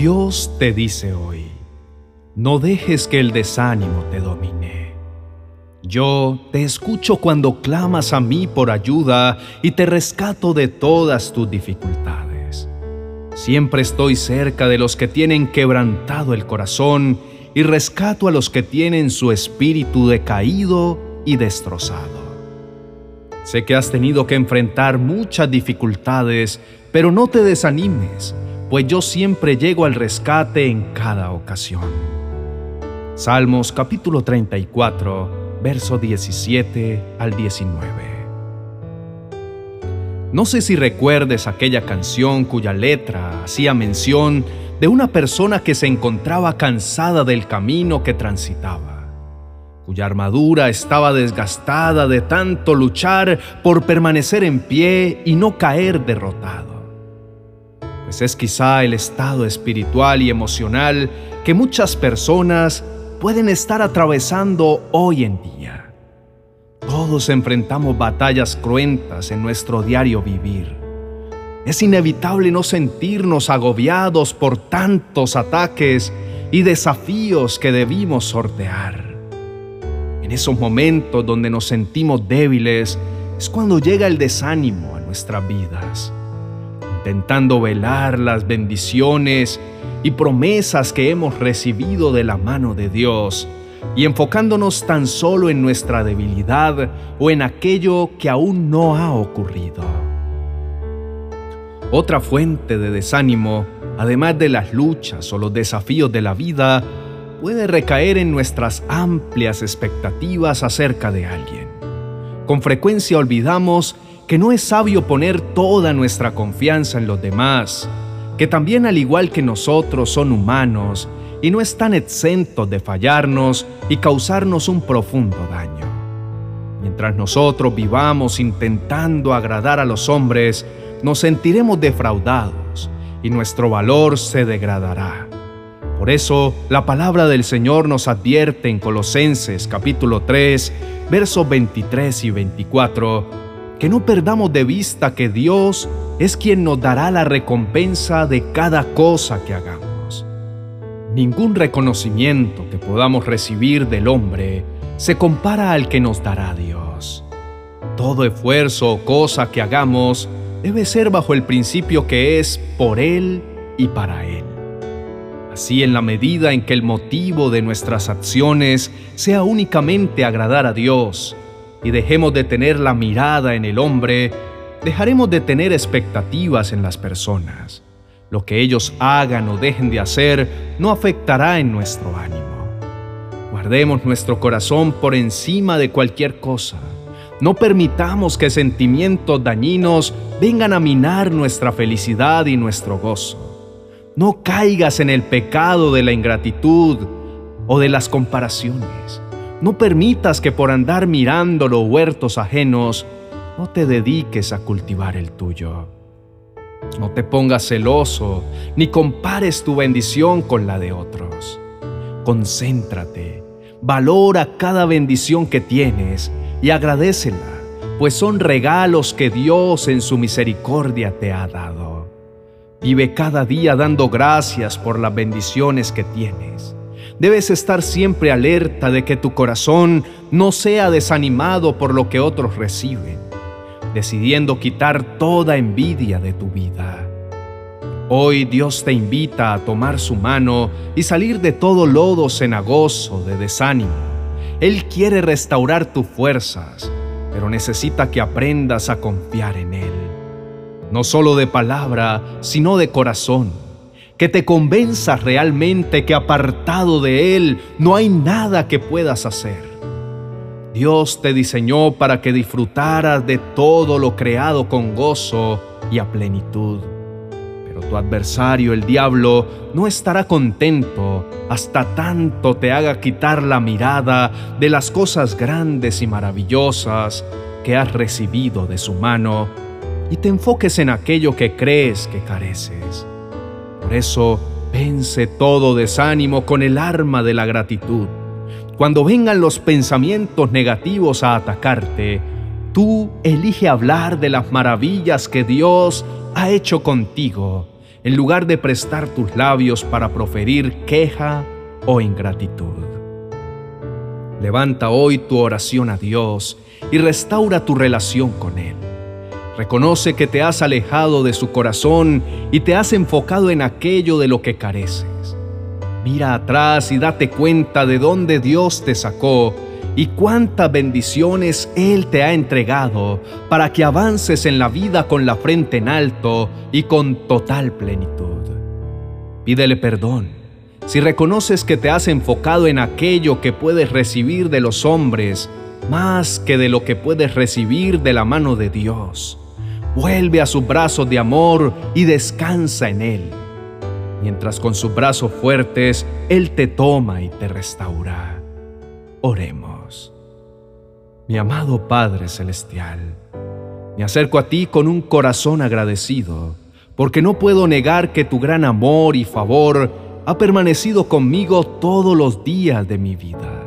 Dios te dice hoy, no dejes que el desánimo te domine. Yo te escucho cuando clamas a mí por ayuda y te rescato de todas tus dificultades. Siempre estoy cerca de los que tienen quebrantado el corazón y rescato a los que tienen su espíritu decaído y destrozado. Sé que has tenido que enfrentar muchas dificultades, pero no te desanimes, pues yo siempre llego al rescate en cada ocasión. Salmos capítulo 34, verso 17 al 19. No sé si recuerdes aquella canción cuya letra hacía mención de una persona que se encontraba cansada del camino que transitaba, cuya armadura estaba desgastada de tanto luchar por permanecer en pie y no caer derrotado. Pues es quizá el estado espiritual y emocional que muchas personas pueden estar atravesando hoy en día. Todos enfrentamos batallas cruentas en nuestro diario vivir. Es inevitable no sentirnos agobiados por tantos ataques y desafíos que debimos sortear. En esos momentos donde nos sentimos débiles es cuando llega el desánimo a nuestras vidas, intentando velar las bendiciones y promesas que hemos recibido de la mano de Dios y enfocándonos tan solo en nuestra debilidad o en aquello que aún no ha ocurrido. Otra fuente de desánimo, además de las luchas o los desafíos de la vida, puede recaer en nuestras amplias expectativas acerca de alguien. Con frecuencia olvidamos que no es sabio poner toda nuestra confianza en los demás, que también al igual que nosotros son humanos y no están exentos de fallarnos y causarnos un profundo daño. Mientras nosotros vivamos intentando agradar a los hombres, nos sentiremos defraudados y nuestro valor se degradará. Por eso, la palabra del Señor nos advierte en Colosenses capítulo 3, versos 23 y 24, que no perdamos de vista que Dios es quien nos dará la recompensa de cada cosa que hagamos. Ningún reconocimiento que podamos recibir del hombre se compara al que nos dará Dios. Todo esfuerzo o cosa que hagamos debe ser bajo el principio que es por Él y para Él. Así en la medida en que el motivo de nuestras acciones sea únicamente agradar a Dios, y dejemos de tener la mirada en el hombre, dejaremos de tener expectativas en las personas. Lo que ellos hagan o dejen de hacer no afectará en nuestro ánimo. Guardemos nuestro corazón por encima de cualquier cosa. No permitamos que sentimientos dañinos vengan a minar nuestra felicidad y nuestro gozo. No caigas en el pecado de la ingratitud o de las comparaciones. No permitas que por andar mirando los huertos ajenos no te dediques a cultivar el tuyo. No te pongas celoso ni compares tu bendición con la de otros. Concéntrate, valora cada bendición que tienes y agradecela, pues son regalos que Dios en su misericordia te ha dado. Vive cada día dando gracias por las bendiciones que tienes Debes estar siempre alerta de que tu corazón no sea desanimado por lo que otros reciben, decidiendo quitar toda envidia de tu vida. Hoy Dios te invita a tomar su mano y salir de todo lodo cenagoso de desánimo. Él quiere restaurar tus fuerzas, pero necesita que aprendas a confiar en Él, no solo de palabra, sino de corazón que te convenzas realmente que apartado de Él no hay nada que puedas hacer. Dios te diseñó para que disfrutaras de todo lo creado con gozo y a plenitud. Pero tu adversario, el diablo, no estará contento hasta tanto te haga quitar la mirada de las cosas grandes y maravillosas que has recibido de su mano y te enfoques en aquello que crees que careces. Por eso, vence todo desánimo con el arma de la gratitud. Cuando vengan los pensamientos negativos a atacarte, tú elige hablar de las maravillas que Dios ha hecho contigo en lugar de prestar tus labios para proferir queja o ingratitud. Levanta hoy tu oración a Dios y restaura tu relación con Él. Reconoce que te has alejado de su corazón y te has enfocado en aquello de lo que careces. Mira atrás y date cuenta de dónde Dios te sacó y cuántas bendiciones Él te ha entregado para que avances en la vida con la frente en alto y con total plenitud. Pídele perdón si reconoces que te has enfocado en aquello que puedes recibir de los hombres más que de lo que puedes recibir de la mano de Dios. Vuelve a sus brazos de amor y descansa en Él, mientras con sus brazos fuertes Él te toma y te restaura. Oremos. Mi amado Padre Celestial, me acerco a ti con un corazón agradecido, porque no puedo negar que tu gran amor y favor ha permanecido conmigo todos los días de mi vida.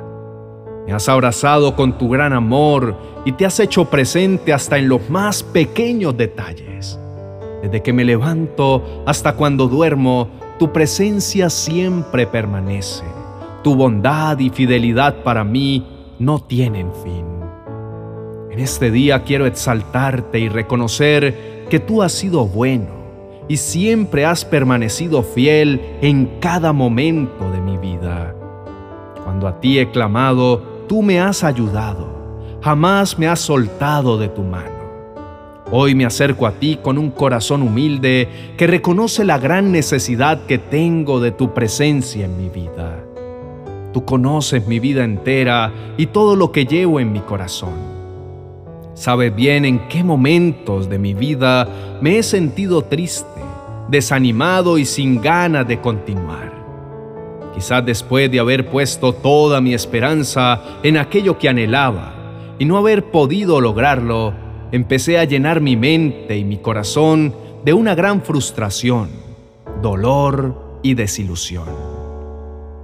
Me has abrazado con tu gran amor y te has hecho presente hasta en los más pequeños detalles. Desde que me levanto hasta cuando duermo, tu presencia siempre permanece. Tu bondad y fidelidad para mí no tienen fin. En este día quiero exaltarte y reconocer que tú has sido bueno y siempre has permanecido fiel en cada momento de mi vida. Cuando a ti he clamado, tú me has ayudado, jamás me has soltado de tu mano. Hoy me acerco a ti con un corazón humilde que reconoce la gran necesidad que tengo de tu presencia en mi vida. Tú conoces mi vida entera y todo lo que llevo en mi corazón. Sabes bien en qué momentos de mi vida me he sentido triste, desanimado y sin ganas de continuar. Quizás después de haber puesto toda mi esperanza en aquello que anhelaba y no haber podido lograrlo, empecé a llenar mi mente y mi corazón de una gran frustración, dolor y desilusión.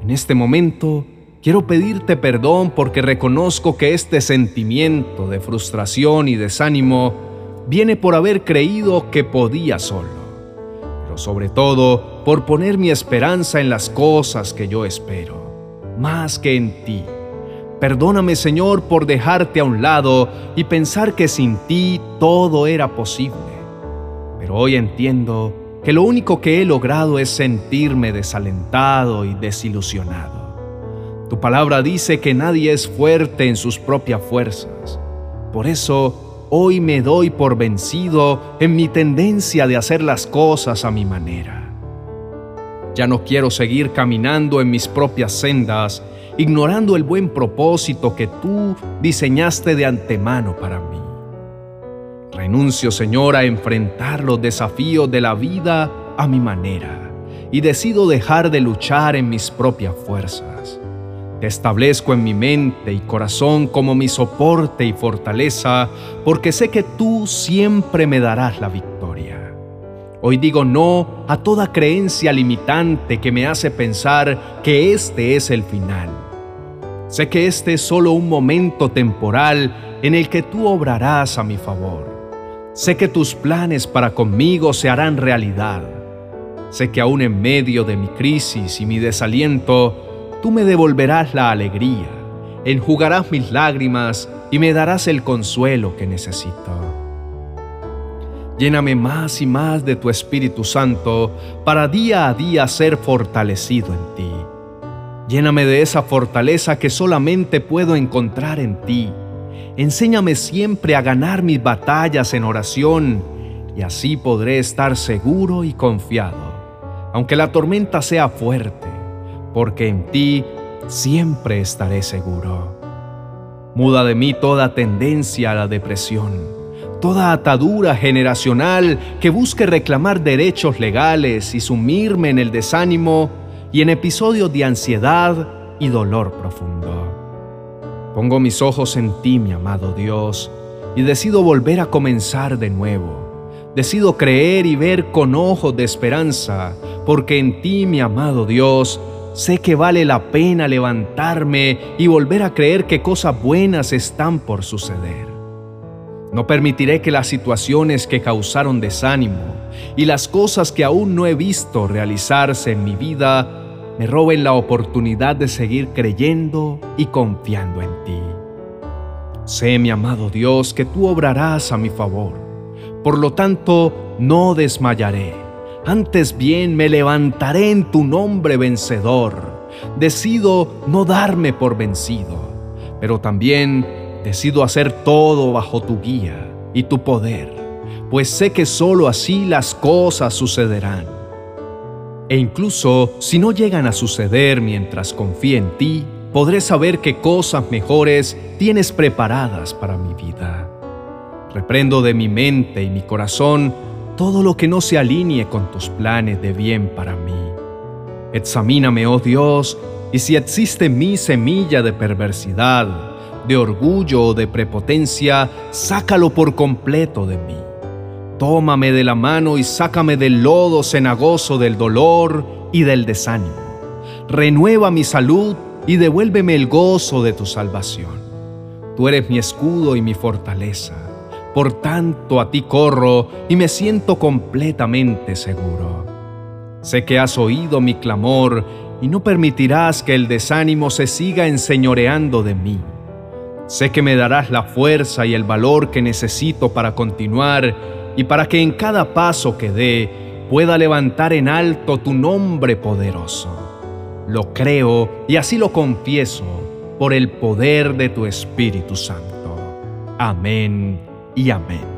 En este momento quiero pedirte perdón porque reconozco que este sentimiento de frustración y desánimo viene por haber creído que podía solo sobre todo por poner mi esperanza en las cosas que yo espero, más que en ti. Perdóname Señor por dejarte a un lado y pensar que sin ti todo era posible. Pero hoy entiendo que lo único que he logrado es sentirme desalentado y desilusionado. Tu palabra dice que nadie es fuerte en sus propias fuerzas. Por eso hoy me doy por vencido en mi tendencia de hacer las cosas a mi manera. Ya no quiero seguir caminando en mis propias sendas, ignorando el buen propósito que tú diseñaste de antemano para mí. Renuncio, Señor, a enfrentar los desafíos de la vida a mi manera y decido dejar de luchar en mis propias fuerzas. Te establezco en mi mente y corazón como mi soporte y fortaleza, porque sé que tú siempre me darás la victoria. Hoy digo no a toda creencia limitante que me hace pensar que este es el final. Sé que este es solo un momento temporal en el que tú obrarás a mi favor. Sé que tus planes para conmigo se harán realidad. Sé que aún en medio de mi crisis y mi desaliento, tú me devolverás la alegría, enjugarás mis lágrimas y me darás el consuelo que necesito. Lléname más y más de tu Espíritu Santo para día a día ser fortalecido en ti. Lléname de esa fortaleza que solamente puedo encontrar en ti. Enséñame siempre a ganar mis batallas en oración y así podré estar seguro y confiado, aunque la tormenta sea fuerte porque en ti siempre estaré seguro. Muda de mí toda tendencia a la depresión, toda atadura generacional que busque reclamar derechos legales y sumirme en el desánimo y en episodios de ansiedad y dolor profundo. Pongo mis ojos en ti, mi amado Dios, y decido volver a comenzar de nuevo. Decido creer y ver con ojos de esperanza, porque en ti, mi amado Dios, Sé que vale la pena levantarme y volver a creer que cosas buenas están por suceder. No permitiré que las situaciones que causaron desánimo y las cosas que aún no he visto realizarse en mi vida me roben la oportunidad de seguir creyendo y confiando en ti. Sé, mi amado Dios, que tú obrarás a mi favor. Por lo tanto, no desmayaré. Antes bien me levantaré en tu nombre vencedor. Decido no darme por vencido, pero también decido hacer todo bajo tu guía y tu poder, pues sé que sólo así las cosas sucederán. E incluso si no llegan a suceder mientras confíe en ti, podré saber qué cosas mejores tienes preparadas para mi vida. Reprendo de mi mente y mi corazón todo lo que no se alinee con tus planes de bien para mí. Examíname, oh Dios, y si existe en mí semilla de perversidad, de orgullo o de prepotencia, sácalo por completo de mí. Tómame de la mano y sácame del lodo cenagoso del dolor y del desánimo. Renueva mi salud y devuélveme el gozo de tu salvación. Tú eres mi escudo y mi fortaleza. Por tanto a ti corro y me siento completamente seguro. Sé que has oído mi clamor y no permitirás que el desánimo se siga enseñoreando de mí. Sé que me darás la fuerza y el valor que necesito para continuar y para que en cada paso que dé pueda levantar en alto tu nombre poderoso. Lo creo y así lo confieso por el poder de tu Espíritu Santo. Amén y amén.